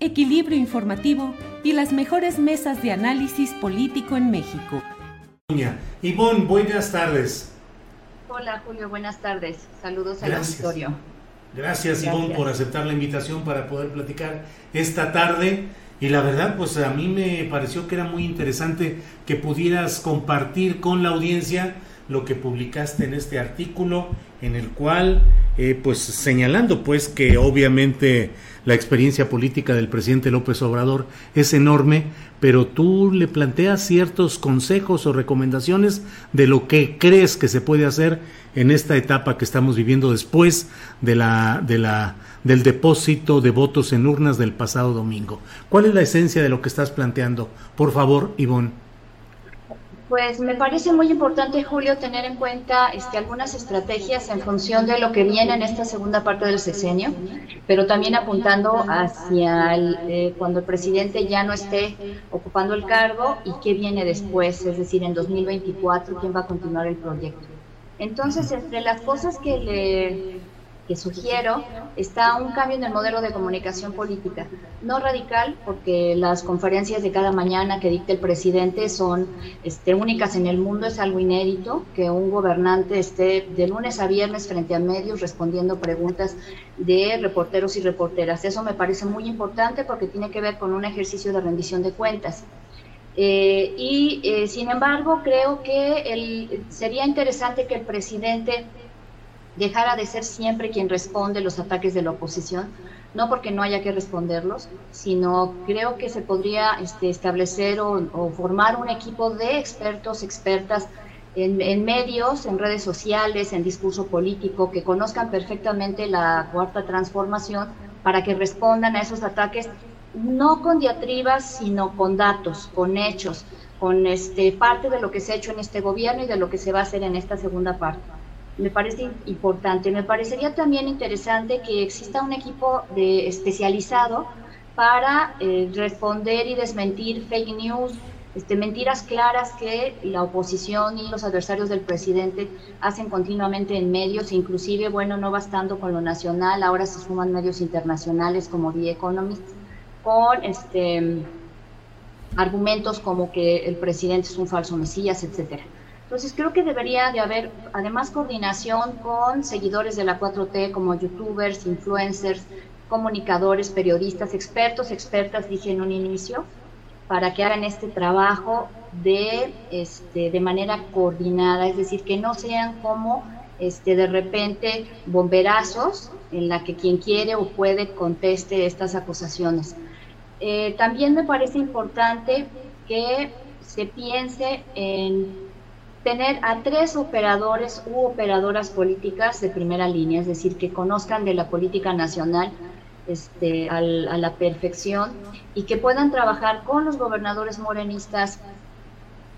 equilibrio informativo y las mejores mesas de análisis político en México. Ivonne, buenas tardes. Hola Julio, buenas tardes. Saludos al auditorio. Gracias, Ivonne por aceptar la invitación para poder platicar esta tarde. Y la verdad, pues a mí me pareció que era muy interesante que pudieras compartir con la audiencia lo que publicaste en este artículo, en el cual, eh, pues señalando pues que obviamente la experiencia política del presidente López Obrador es enorme, pero tú le planteas ciertos consejos o recomendaciones de lo que crees que se puede hacer en esta etapa que estamos viviendo después de la, de la, del depósito de votos en urnas del pasado domingo. ¿Cuál es la esencia de lo que estás planteando? Por favor, Ivonne. Pues me parece muy importante, Julio, tener en cuenta este, algunas estrategias en función de lo que viene en esta segunda parte del sexenio, pero también apuntando hacia eh, cuando el presidente ya no esté ocupando el cargo y qué viene después, es decir, en 2024, quién va a continuar el proyecto. Entonces, entre las cosas que le que sugiero está un cambio en el modelo de comunicación política. No radical, porque las conferencias de cada mañana que dicta el presidente son este, únicas en el mundo, es algo inédito que un gobernante esté de lunes a viernes frente a medios respondiendo preguntas de reporteros y reporteras. Eso me parece muy importante porque tiene que ver con un ejercicio de rendición de cuentas. Eh, y eh, sin embargo, creo que sería interesante que el presidente dejara de ser siempre quien responde los ataques de la oposición, no porque no haya que responderlos, sino creo que se podría este, establecer o, formar un equipo de expertos, expertas en, en, medios, en redes sociales, en discurso político, que conozcan perfectamente la cuarta transformación para que respondan a esos ataques no con diatribas, sino con datos, con hechos, con este, parte de lo que se ha hecho en este gobierno y de lo que se va a hacer en esta segunda parte me parece importante. Me parecería también interesante que exista un equipo de, especializado para eh, responder y desmentir fake news, este, mentiras claras que la oposición y los adversarios del presidente hacen continuamente en medios, inclusive, bueno, no bastando con lo nacional, ahora se suman medios internacionales como The Economist, con este, argumentos como que el presidente es un falso mesías, etcétera. Entonces creo que debería de haber además coordinación con seguidores de la 4T como youtubers, influencers, comunicadores, periodistas, expertos, expertas, dije en un inicio, para que hagan este trabajo de, este, de manera coordinada, es decir, que no sean como este, de repente bomberazos en la que quien quiere o puede conteste estas acusaciones. Eh, también me parece importante que se piense en tener a tres operadores u operadoras políticas de primera línea, es decir, que conozcan de la política nacional este, a la perfección y que puedan trabajar con los gobernadores morenistas,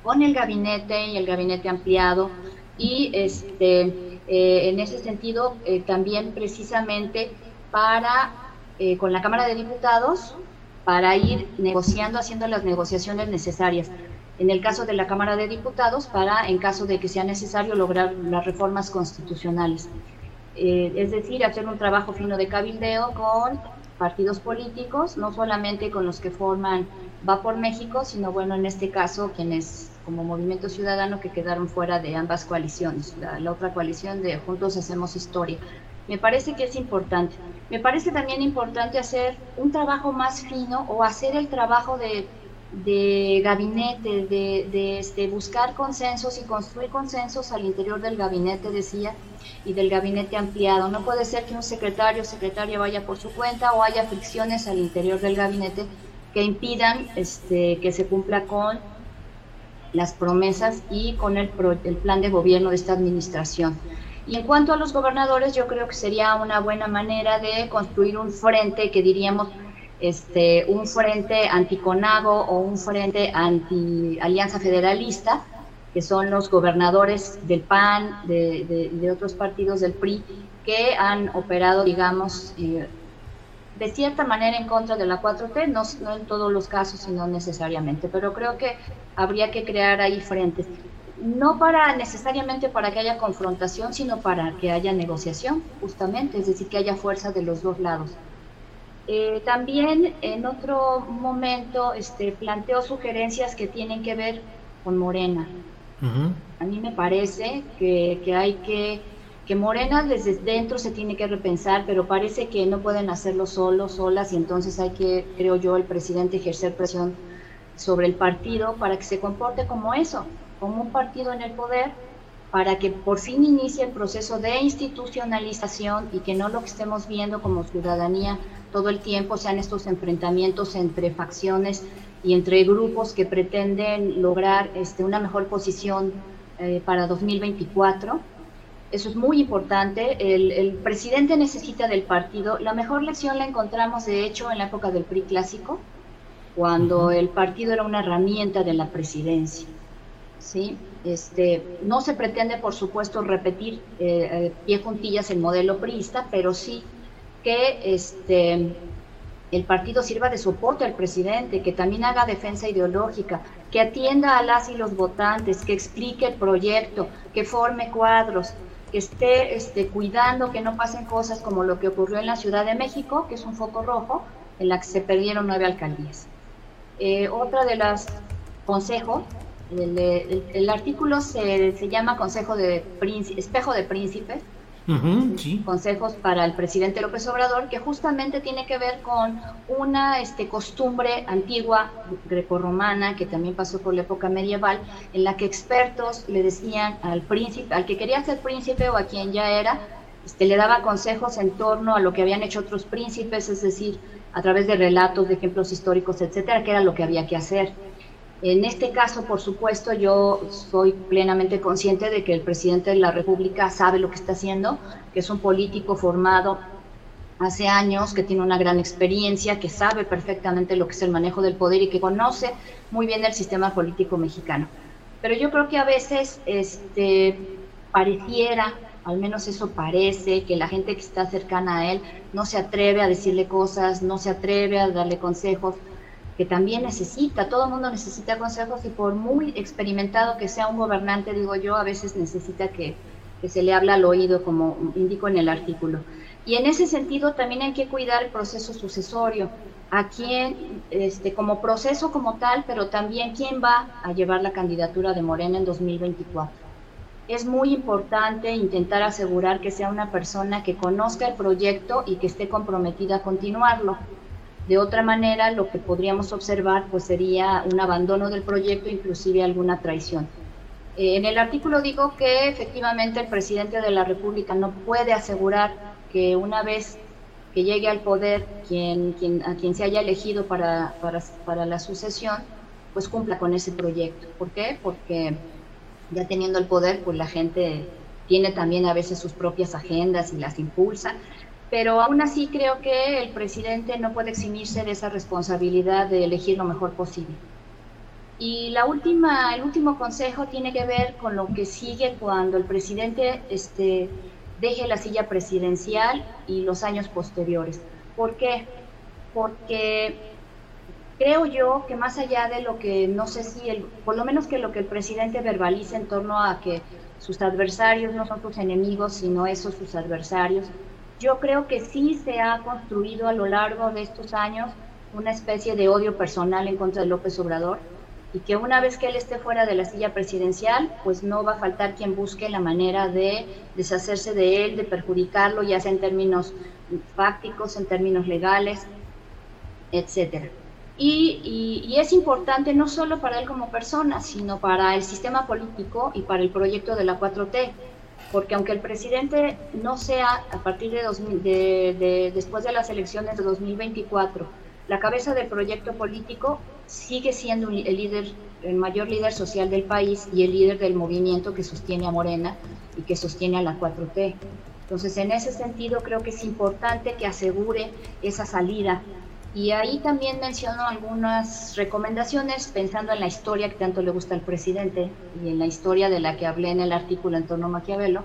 con el gabinete y el gabinete ampliado y este, eh, en ese sentido eh, también precisamente para eh, con la Cámara de Diputados para ir negociando, haciendo las negociaciones necesarias en el caso de la Cámara de Diputados para, en caso de que sea necesario, lograr las reformas constitucionales. eh, es decir, hacer un trabajo fino de cabildeo con partidos políticos, no solamente con los que forman Va por México, sino bueno, en este caso, quienes como Movimiento Ciudadano que quedaron fuera de ambas coaliciones, la, otra coalición de Juntos Hacemos Historia. Me parece que es importante. Me parece también importante hacer un trabajo más fino o hacer el trabajo de, de gabinete, de, de este, buscar consensos y construir consensos al interior del gabinete, decía, y del gabinete ampliado. No puede ser que un secretario o secretaria vaya por su cuenta o haya fricciones al interior del gabinete que impidan este, que se cumpla con las promesas y con el, el plan de gobierno de esta administración. Y en cuanto a los gobernadores, yo creo que sería una buena manera de construir un frente que diríamos este, un frente anticonago o un frente anti alianza federalista, que son los gobernadores del PAN, de, otros partidos del PRI, que han operado, digamos, eh, de cierta manera en contra de la 4T, no, no, en todos los casos, sino necesariamente, pero creo que habría que crear ahí frentes, no para necesariamente para que haya confrontación, sino para que haya negociación, justamente, es decir, que haya fuerza de los dos lados. Eh, también en otro momento este, planteó sugerencias que tienen que ver con Morena. A mí me parece que, que hay que, que Morena desde dentro se tiene que repensar, pero parece que no pueden hacerlo solos, solas, y entonces hay que, creo yo, el presidente ejercer presión sobre el partido para que se comporte como eso, como un partido en el poder, para que por fin inicie el proceso de institucionalización y que no lo que estemos viendo como ciudadanía todo el tiempo sean estos enfrentamientos entre facciones y entre grupos que pretenden lograr este, una mejor posición eh, para 2024. Eso es muy importante. El, presidente necesita del partido. La mejor lección la encontramos, de hecho, en la época del PRI clásico, cuando el partido era una herramienta de la presidencia. ¿Sí? Este, no se pretende, por supuesto, repetir eh, eh, pie juntillas el modelo priista, pero sí que este, el partido sirva de soporte al presidente, que también haga defensa ideológica, que atienda a las y los votantes, que explique el proyecto, que forme cuadros, que esté este, cuidando que no pasen cosas como lo que ocurrió en la Ciudad de México, que es un foco rojo, en la que se perdieron nueve alcaldías. Eh, otra de las consejos, el, artículo se, se, llama Consejo de Espejo de Príncipes, consejos para el presidente López Obrador, que justamente tiene que ver con una este, costumbre antigua grecorromana que también pasó por la época medieval, en la que expertos le decían al príncipe, al que quería ser príncipe o a quien ya era, este, le daba consejos en torno a lo que habían hecho otros príncipes, es decir, a través de relatos, de ejemplos históricos, etcétera, que era lo que había que hacer. En este caso, por supuesto, yo soy plenamente consciente de que el presidente de la República sabe lo que está haciendo, que es un político formado hace años, que tiene una gran experiencia, que sabe perfectamente lo que es el manejo del poder y que conoce muy bien el sistema político mexicano. Pero yo creo que a veces este, pareciera, al menos eso parece, que la gente que está cercana a él no se atreve a decirle cosas, no se atreve a darle consejos, que también necesita, todo el mundo necesita consejos y por muy experimentado que sea un gobernante, digo yo, a veces necesita que, se le habla al oído, como indico en el artículo. Y en ese sentido también hay que cuidar el proceso sucesorio, a quién, este, como proceso como tal, pero también quién va a llevar la candidatura de Morena en 2024. Es muy importante intentar asegurar que sea una persona que conozca el proyecto y que esté comprometida a continuarlo de otra manera, lo que podríamos observar pues sería un abandono del proyecto, inclusive alguna traición. Eh, en el artículo digo que efectivamente el presidente de la República no puede asegurar que una vez que llegue al poder quien, quien, a quien se haya elegido para, para, para la sucesión, pues cumpla con ese proyecto. ¿Por qué? Porque ya teniendo el poder, pues la gente tiene también a veces sus propias agendas y las impulsa pero aún así creo que el presidente no puede eximirse de esa responsabilidad de elegir lo mejor posible. Y la última, el último consejo tiene que ver con lo que sigue cuando el presidente este, deje la silla presidencial y los años posteriores. ¿Por qué? Porque creo yo que más allá de lo que, no sé si, el, por lo menos que lo que el presidente verbalice en torno a que sus adversarios no son sus enemigos, sino esos sus adversarios. Yo creo que sí se ha construido a lo largo de estos años una especie de odio personal en contra de López Obrador y que una vez que él esté fuera de la silla presidencial, pues no va a faltar quien busque la manera de deshacerse de él, de perjudicarlo, ya sea en términos fácticos, en términos legales, etcétera. Y, y, es importante no solo para él como persona, sino para el sistema político y para el proyecto de la 4T, porque aunque el presidente no sea a partir de, de después de las elecciones de 2024 la cabeza del proyecto político, sigue siendo el líder, el mayor líder social del país y el líder del movimiento que sostiene a Morena y que sostiene a la 4T. Entonces, en ese sentido, creo que es importante que asegure esa salida. Y ahí también menciono algunas recomendaciones pensando en la historia que tanto le gusta al presidente y en la historia de la que hablé en el artículo en torno a Maquiavelo.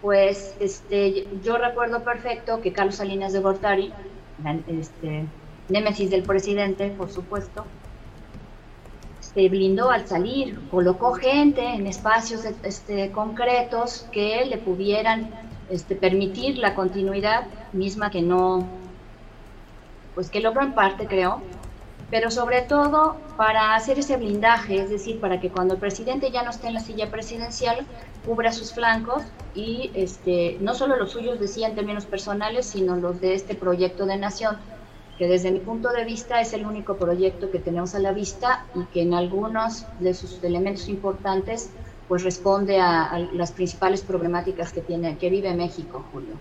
Pues este, yo recuerdo perfecto que Carlos Salinas de Gortari, este, némesis del presidente, por supuesto, se blindó al salir, colocó gente en espacios este, concretos que le pudieran este, permitir la continuidad misma que no, pues que logró en parte, creo, pero sobre todo para hacer ese blindaje, es decir, para que cuando el presidente ya no esté en la silla presidencial, cubra sus flancos y este, no solo los suyos decía en términos personales, sino los de este proyecto de nación que desde mi punto de vista es el único proyecto que tenemos a la vista y que en algunos de sus elementos importantes pues responde a, las principales problemáticas que tiene que vive México, Julio.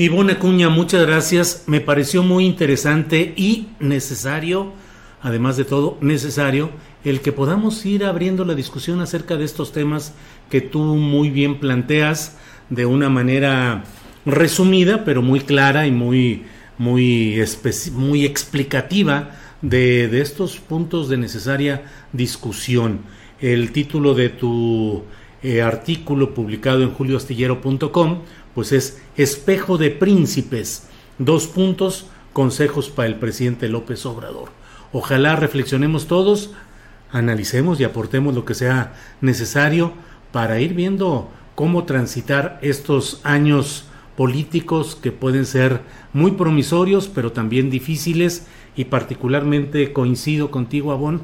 Ivonne Acuña, muchas gracias. Me pareció muy interesante y necesario, además de todo, necesario el que podamos ir abriendo la discusión acerca de estos temas que tú muy bien planteas de una manera resumida, pero muy clara y muy muy, muy explicativa de, de, estos puntos de necesaria discusión. El título de tu eh, artículo publicado en julioastillero.com pues es Espejo de Príncipes, dos puntos, consejos para el presidente López Obrador. Ojalá reflexionemos todos, analicemos y aportemos lo que sea necesario para ir viendo cómo transitar estos años políticos que pueden ser muy promisorios, pero también difíciles y particularmente coincido contigo, Avon,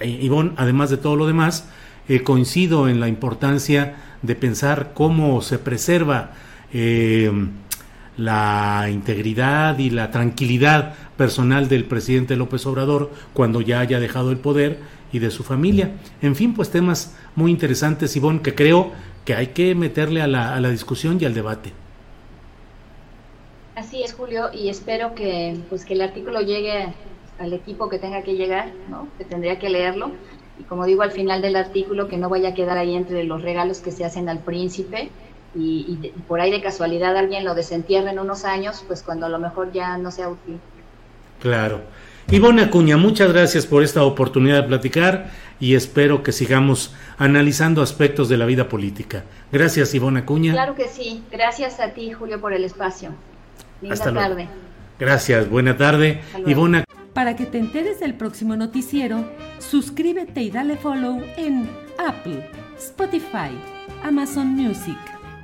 Ivonne, además de todo lo demás, eh, coincido en la importancia de pensar cómo se preserva eh, la integridad y la tranquilidad personal del presidente López Obrador cuando ya haya dejado el poder y de su familia. En fin, pues temas muy interesantes, Ivonne, que creo que hay que meterle a la, a la discusión y al debate. Así es, Julio, y espero que, pues, que el artículo llegue al equipo que tenga que llegar, ¿no? que tendría que leerlo. Y como digo al final del artículo, que no vaya a quedar ahí entre los regalos que se hacen al príncipe y, por ahí de casualidad alguien lo desentierre en unos años, pues cuando a lo mejor ya no sea útil. Claro. Ivonne Acuña, muchas gracias por esta oportunidad de platicar y espero que sigamos analizando aspectos de la vida política. Gracias, Ivonne Acuña. Claro que sí. Gracias a ti, Julio, por el espacio. Hasta tarde. Gracias, buena tarde. Ivona. Para que te enteres del próximo noticiero, suscríbete y dale follow en Apple, Spotify, Amazon Music,